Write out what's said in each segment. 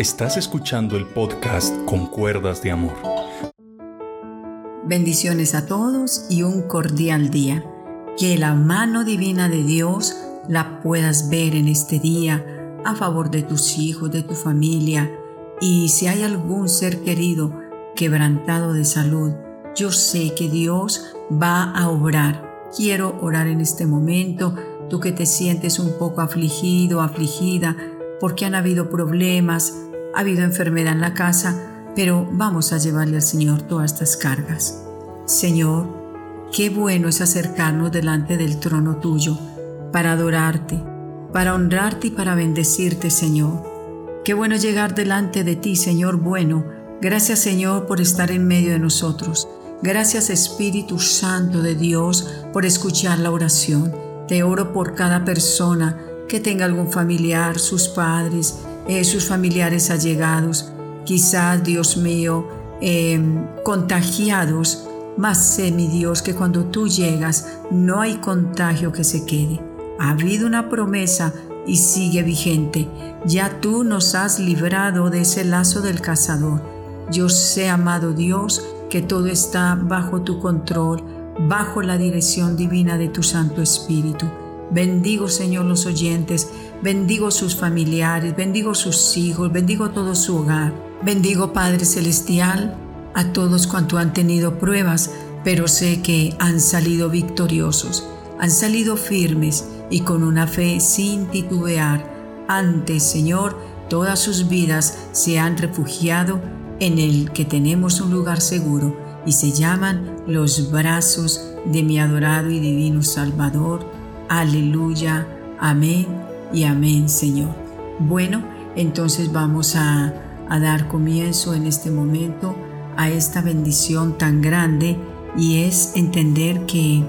Estás escuchando el podcast Con Cuerdas de Amor. Bendiciones a todos y un cordial día. Que la mano divina de Dios la puedas ver en este día a favor de tus hijos, de tu familia. Y si hay algún ser querido quebrantado de salud, yo sé que Dios va a obrar. Quiero orar en este momento, tú que te sientes un poco afligido, afligida, porque han habido problemas, ha habido enfermedad en la casa, pero vamos a llevarle al Señor todas estas cargas. Señor, qué bueno es acercarnos delante del trono tuyo para adorarte, para honrarte y para bendecirte, Señor. Qué bueno llegar delante de ti, Señor bueno. Gracias, Señor, por estar en medio de nosotros. Gracias, Espíritu Santo de Dios, por escuchar la oración. Te oro por cada persona que tenga algún familiar, sus padres, eh, sus familiares allegados, quizás, Dios mío, em, contagiados. Mas sé, mi Dios, que cuando tú llegas no hay contagio que se quede. Ha habido una promesa y sigue vigente. Ya tú nos has librado de ese lazo del cazador. Yo sé, amado Dios, que todo está bajo tu control, bajo la dirección divina de tu Santo Espíritu. Bendigo, Señor, los oyentes, bendigo sus familiares, bendigo sus hijos, bendigo todo su hogar. Bendigo, Padre Celestial, a todos cuanto han tenido pruebas, pero sé que han salido victoriosos, han salido firmes y con una fe sin titubear. Antes, Señor, todas sus vidas se han refugiado en el que tenemos un lugar seguro y se llaman los brazos de mi adorado y divino Salvador Aleluya, amén y amén, Señor. Bueno, entonces vamos a, dar comienzo en este momento a esta bendición tan grande y es entender que,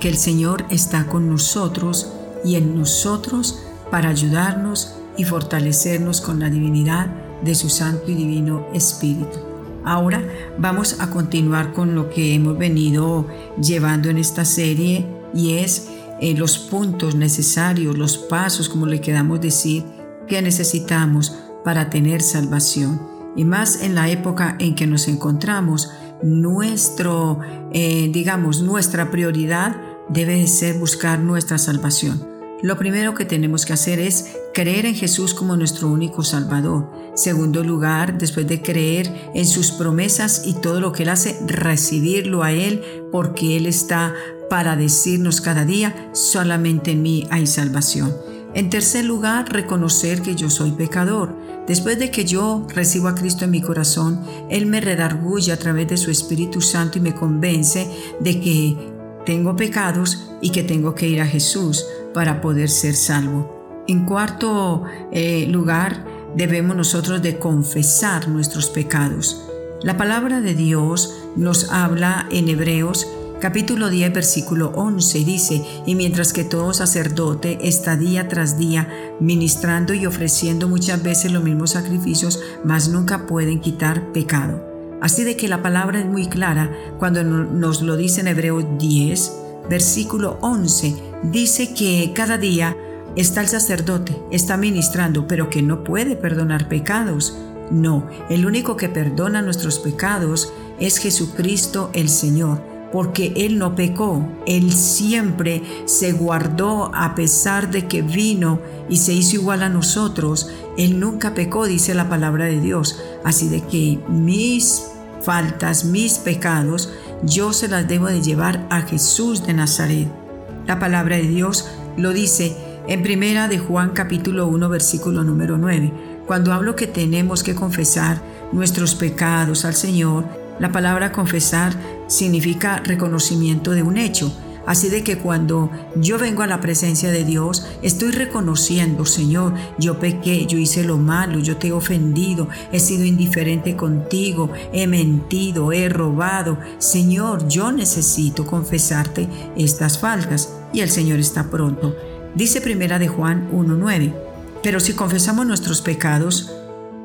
que el Señor está con nosotros y en nosotros para ayudarnos y fortalecernos con la divinidad de su Santo y Divino Espíritu. Ahora vamos a continuar con lo que hemos venido llevando en esta serie y es eh, los puntos necesarios, los pasos, como le queramos decir, que necesitamos para tener salvación. Y más en la época en que nos encontramos, nuestro, eh, digamos, nuestra prioridad debe ser buscar nuestra salvación. Lo primero que tenemos que hacer es creer en Jesús como nuestro único Salvador. Segundo lugar, después de creer en sus promesas y todo lo que Él hace, recibirlo a Él porque Él está para decirnos cada día, solamente en mí hay salvación. En tercer lugar, reconocer que yo soy pecador. Después de que yo recibo a Cristo en mi corazón, Él me redarguye a través de su Espíritu Santo y me convence de que tengo pecados y que tengo que ir a Jesús para poder ser salvo. En cuarto eh, lugar, debemos nosotros de confesar nuestros pecados. La palabra de Dios nos habla en Hebreos capítulo 10, versículo 11 dice, y mientras que todo sacerdote está día tras día ministrando y ofreciendo muchas veces los mismos sacrificios, mas nunca pueden quitar pecado. Así de que la palabra es muy clara cuando nos lo dice en Hebreos 10, versículo 11, dice que cada día está el sacerdote, está ministrando, pero que no puede perdonar pecados. No, el único que perdona nuestros pecados es Jesucristo el Señor porque Él no pecó, Él siempre se guardó a pesar de que vino y se hizo igual a nosotros. Él nunca pecó, dice la palabra de Dios. Así de que mis faltas, mis pecados, yo se las debo de llevar a Jesús de Nazaret. La palabra de Dios lo dice en primera de Juan capítulo 1 versículo número 9. Cuando hablo que tenemos que confesar nuestros pecados al Señor, la palabra confesar significa reconocimiento de un hecho. Así de que cuando yo vengo a la presencia de Dios, estoy reconociendo, Señor, yo pequé, yo hice lo malo, yo te he ofendido, he sido indiferente contigo, he mentido, he robado. Señor, yo necesito confesarte estas faltas y el Señor está pronto. Dice primera de Juan 1.9, pero si confesamos nuestros pecados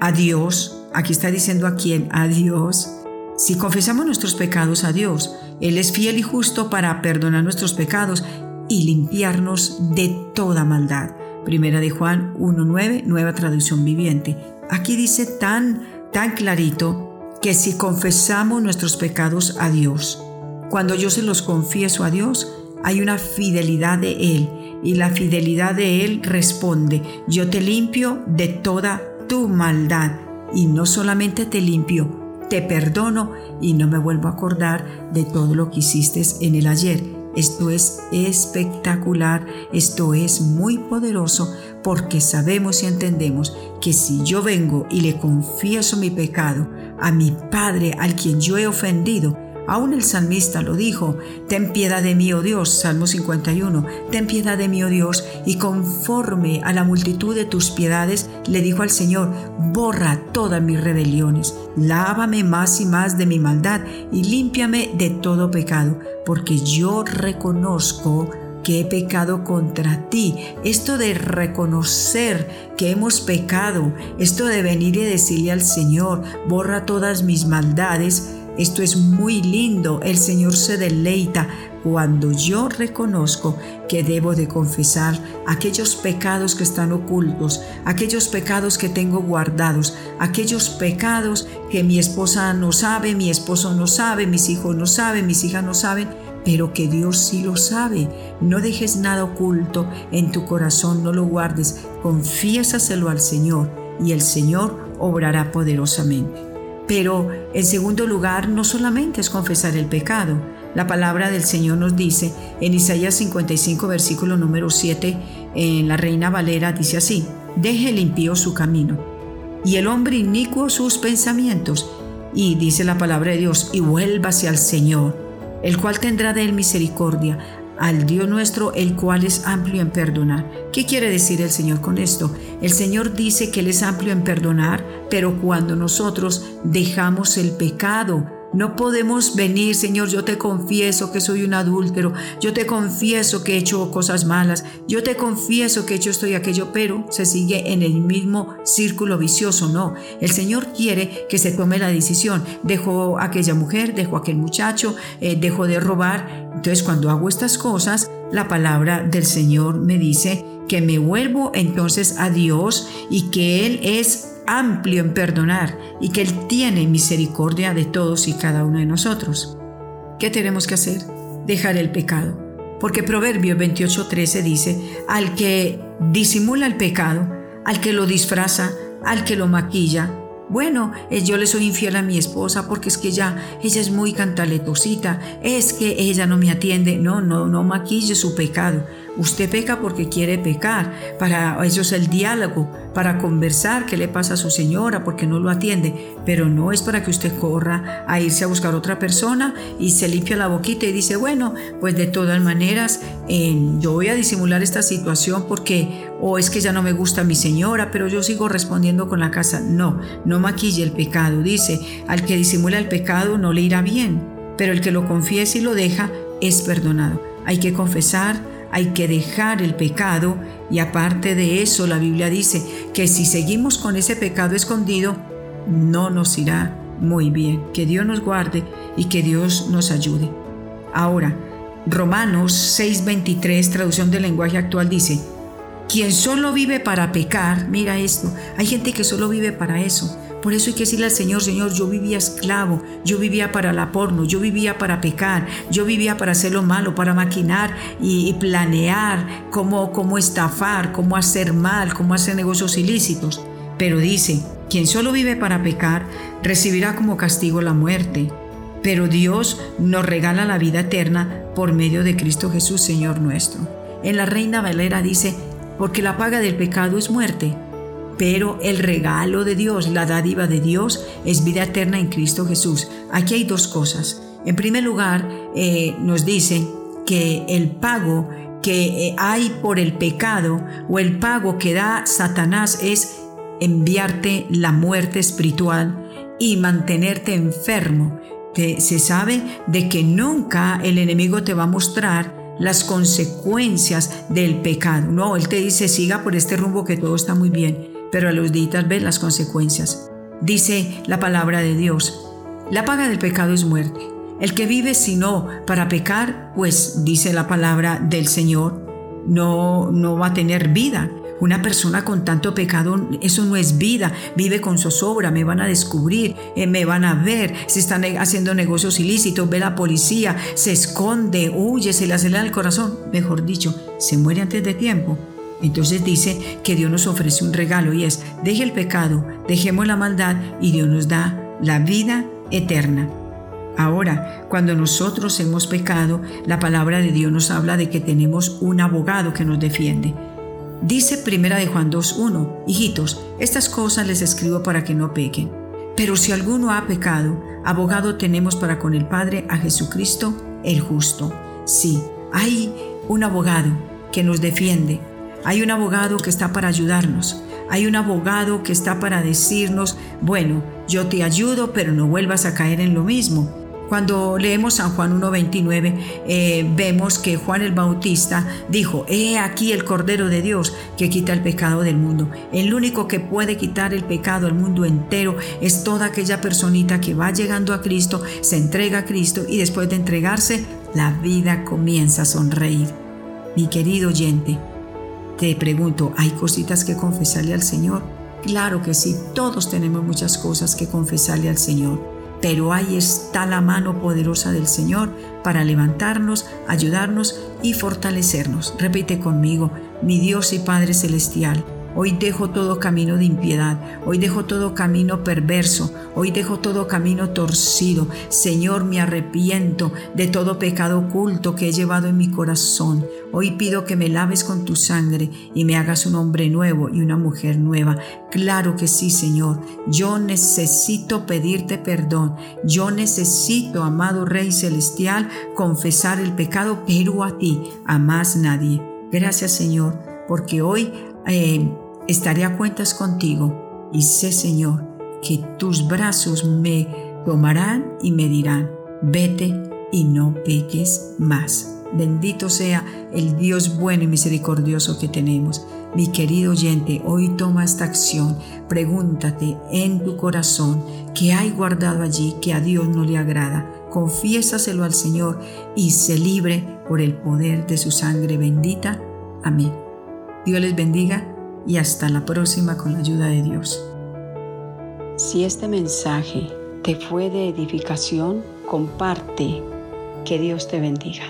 a Dios, aquí está diciendo a quién, a Dios, si confesamos nuestros pecados a Dios, Él es fiel y justo para perdonar nuestros pecados y limpiarnos de toda maldad. Primera de Juan 1.9, nueva traducción viviente. aquí dice tan, tan clarito que si confesamos nuestros pecados a Dios, cuando yo se los confieso a Dios, hay una fidelidad de Él y la fidelidad de Él responde, yo te limpio de toda tu maldad y no solamente te limpio, te perdono y no me vuelvo a acordar de todo lo que hiciste en el ayer. Esto es espectacular, esto es muy poderoso porque sabemos y entendemos que si yo vengo y le confieso mi pecado a mi Padre al quien yo he ofendido, Aún el salmista lo dijo, Ten piedad de mí, oh Dios, Salmo 51, Ten piedad de mí, oh Dios, y conforme a la multitud de tus piedades, le dijo al Señor, Borra todas mis rebeliones, lávame más y más de mi maldad, y límpiame de todo pecado, porque yo reconozco que he pecado contra ti. Esto de reconocer que hemos pecado, esto de venir y decirle al Señor, borra todas mis maldades, esto es muy lindo, el Señor se deleita cuando yo reconozco que debo de confesar aquellos pecados que están ocultos, aquellos pecados que tengo guardados, aquellos pecados que mi esposa no sabe, mi esposo no sabe, mis hijos no saben, mis hijas no saben, pero que Dios sí lo sabe. No dejes nada oculto en tu corazón, no lo guardes, confiésaselo al Señor y el Señor obrará poderosamente. Pero en segundo lugar, no solamente es confesar el pecado. La palabra del Señor nos dice en Isaías 55, versículo número 7, en la Reina Valera, dice así, deje el impío su camino y el hombre inicuo sus pensamientos. Y dice la palabra de Dios, y vuélvase al Señor, el cual tendrá de él misericordia, al Dios nuestro, el cual es amplio en perdonar. ¿Qué quiere decir el Señor con esto? El Señor dice que Él es amplio en perdonar, pero cuando nosotros dejamos el pecado, no podemos venir, Señor, yo te confieso que soy un adúltero, yo te confieso que he hecho cosas malas, yo te confieso que he hecho esto y aquello, pero se sigue en el mismo círculo vicioso, no. El Señor quiere que se tome la decisión. Dejó aquella mujer, dejó aquel muchacho, eh, dejó de robar. Entonces, cuando hago estas cosas, la palabra del Señor me dice que me vuelvo entonces a Dios y que Él es amplio en perdonar y que Él tiene misericordia de todos y cada uno de nosotros. ¿Qué tenemos que hacer? Dejar el pecado. Porque Proverbio 28:13 dice, al que disimula el pecado, al que lo disfraza, al que lo maquilla, bueno, eh, yo le soy infiel a mi esposa porque es que ella, ella es muy cantaletosita, es que ella no me atiende. No, no, no maquille su pecado. Usted peca porque quiere pecar. Para eso es el diálogo, para conversar qué le pasa a su señora porque no lo atiende. Pero no es para que usted corra a irse a buscar otra persona y se limpia la boquita y dice, bueno, pues de todas maneras yo voy a disimular esta situación porque o es que ya no me gusta mi señora, pero yo sigo respondiendo con la casa. No, no maquille el pecado. Dice, al que disimula el pecado no le irá bien, pero el que lo confiesa y lo deja es perdonado. Hay que confesar, hay que dejar el pecado y aparte de eso la Biblia dice que si seguimos con ese pecado escondido, no nos irá muy bien. Que Dios nos guarde y que Dios nos ayude. Ahora, Romanos 6:23, traducción del lenguaje actual, dice, quien solo vive para pecar, mira esto, hay gente que solo vive para eso. Por eso hay que decirle al Señor, Señor, yo vivía esclavo, yo vivía para la porno, yo vivía para pecar, yo vivía para hacer lo malo, para maquinar y, planear cómo, cómo estafar, cómo hacer mal, cómo hacer negocios ilícitos. Pero dice, quien solo vive para pecar, recibirá como castigo la muerte. Pero Dios nos regala la vida eterna por medio de Cristo Jesús, Señor nuestro. En la Reina Valera dice, porque la paga del pecado es muerte, pero el regalo de Dios, la dádiva de Dios, es vida eterna en Cristo Jesús. Aquí hay dos cosas. En primer lugar, eh, nos dice que el pago que eh, hay por el pecado o el pago que da Satanás es enviarte la muerte espiritual y mantenerte enfermo. se sabe de que nunca el enemigo te va a mostrar las consecuencias del pecado. No, Él te dice, siga por este rumbo que todo está muy bien, pero a los días ves las consecuencias. Dice la palabra de Dios, la paga del pecado es muerte. El que vive sino para pecar, pues dice la palabra del Señor, no, no va a tener vida. Una persona con tanto pecado, eso no es vida, vive con zozobra, me van a descubrir, eh, me van a ver, si están haciendo negocios ilícitos, ve la policía, se esconde, huye, se le acelera el corazón, mejor dicho, se muere antes de tiempo. Entonces dice que Dios nos ofrece un regalo y es, deje el pecado, dejemos la maldad y Dios nos da la vida eterna. Ahora, cuando nosotros hemos pecado, la palabra de Dios nos habla de que tenemos un abogado que nos defiende. Dice primera de Juan 2.1, hijitos, estas cosas les escribo para que no pequen. Pero si alguno ha pecado, abogado tenemos para con el Padre a Jesucristo el justo. Sí, hay un abogado que nos defiende, hay un abogado que está para ayudarnos, hay un abogado que está para decirnos, bueno, yo te ayudo, pero no vuelvas a caer en lo mismo. Cuando leemos San Juan 1.29, eh, vemos que Juan el Bautista dijo, he aquí el Cordero de Dios que quita el pecado del mundo. El único que puede quitar el pecado al mundo entero es toda aquella personita que va llegando a Cristo, se entrega a Cristo y después de entregarse, la vida comienza a sonreír. Mi querido oyente, te pregunto, ¿hay cositas que confesarle al Señor? Claro que sí, todos tenemos muchas cosas que confesarle al Señor pero ahí está la mano poderosa del Señor para levantarnos, ayudarnos y fortalecernos. Repite conmigo, mi Dios y Padre Celestial Hoy dejo todo camino de impiedad, hoy dejo todo camino perverso, hoy dejo todo camino torcido. Señor, me arrepiento de todo pecado oculto que he llevado en mi corazón. Hoy pido que me laves con tu sangre y me hagas un hombre nuevo y una mujer nueva. Claro que sí, Señor. Yo necesito pedirte perdón. Yo necesito, amado Rey Celestial, confesar el pecado, pero a ti, a más nadie. Gracias, Señor, porque hoy eh, estaré a cuentas contigo y sé, Señor, que tus brazos me tomarán y me dirán, vete y no peques más. Bendito sea el Dios bueno y misericordioso que tenemos. Mi querido oyente, hoy toma esta acción. Pregúntate en tu corazón qué hay guardado allí que a Dios no le agrada. Confiésaselo al Señor y se libre por el poder de su sangre bendita. Amén. Dios les bendiga y hasta la próxima con la ayuda de Dios. Si este mensaje te fue de edificación, comparte. Que Dios te bendiga.